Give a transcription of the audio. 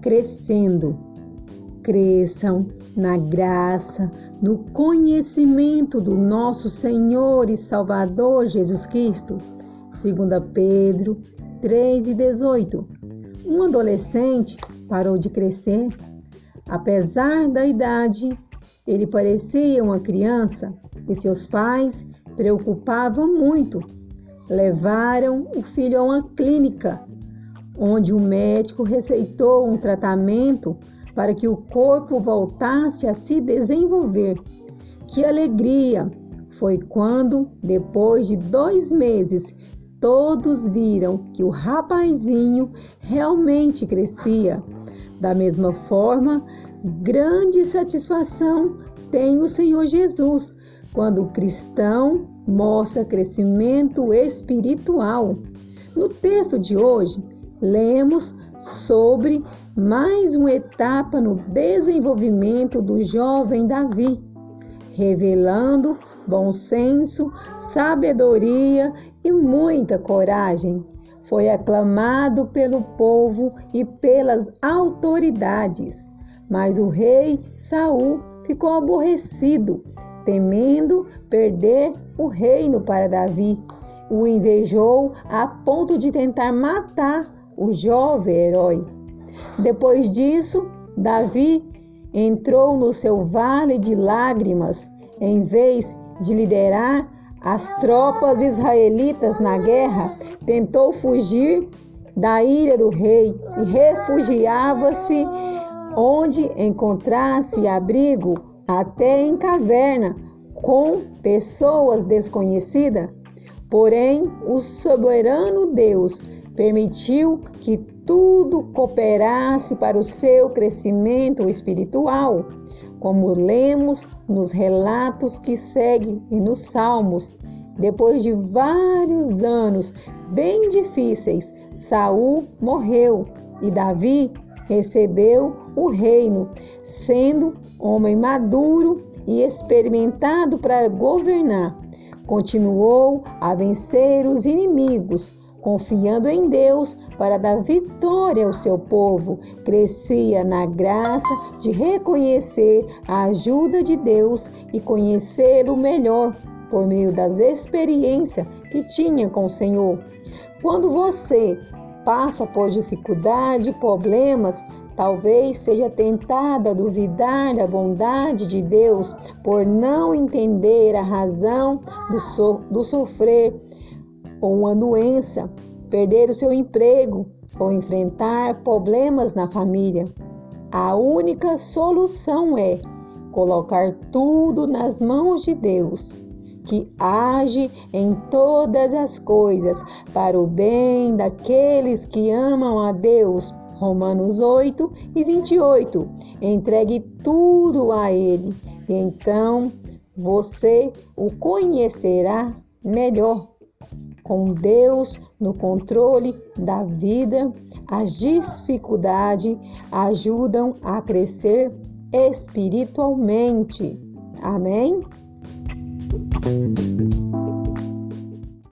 crescendo. Cresçam na graça, no conhecimento do nosso Senhor e Salvador Jesus Cristo. 2 Pedro 3 e 18. Um adolescente parou de crescer. Apesar da idade, ele parecia uma criança e seus pais preocupavam muito. Levaram o filho a uma clínica, onde o médico receitou um tratamento para que o corpo voltasse a se desenvolver. Que alegria! Foi quando, depois de dois meses, todos viram que o rapazinho realmente crescia. Da mesma forma, grande satisfação tem o Senhor Jesus quando o cristão mostra crescimento espiritual. No texto de hoje, lemos sobre mais uma etapa no desenvolvimento do jovem Davi, revelando bom senso, sabedoria e muita coragem. Foi aclamado pelo povo e pelas autoridades. Mas o rei Saul ficou aborrecido, temendo perder o reino para Davi. O invejou a ponto de tentar matar o jovem herói. Depois disso, Davi entrou no seu vale de lágrimas, em vez de liderar as tropas israelitas na guerra, tentou fugir da ira do rei e refugiava-se onde encontrasse abrigo, até em caverna, com pessoas desconhecidas. Porém, o soberano Deus permitiu que tudo cooperasse para o seu crescimento espiritual, como lemos nos relatos que seguem e nos Salmos. Depois de vários anos bem difíceis, Saul morreu e Davi recebeu o reino, sendo homem maduro e experimentado para governar. Continuou a vencer os inimigos, confiando em Deus para dar vitória ao seu povo, crescia na graça de reconhecer a ajuda de Deus e conhecê-lo melhor por meio das experiências que tinha com o Senhor. Quando você passa por dificuldade, problemas, talvez seja tentado a duvidar da bondade de Deus por não entender a razão do, so do sofrer ou uma doença, perder o seu emprego ou enfrentar problemas na família. A única solução é colocar tudo nas mãos de Deus, que age em todas as coisas para o bem daqueles que amam a Deus. Romanos 8 e 28. Entregue tudo a Ele, e então você o conhecerá melhor com Deus no controle da vida, as dificuldades ajudam a crescer espiritualmente. Amém?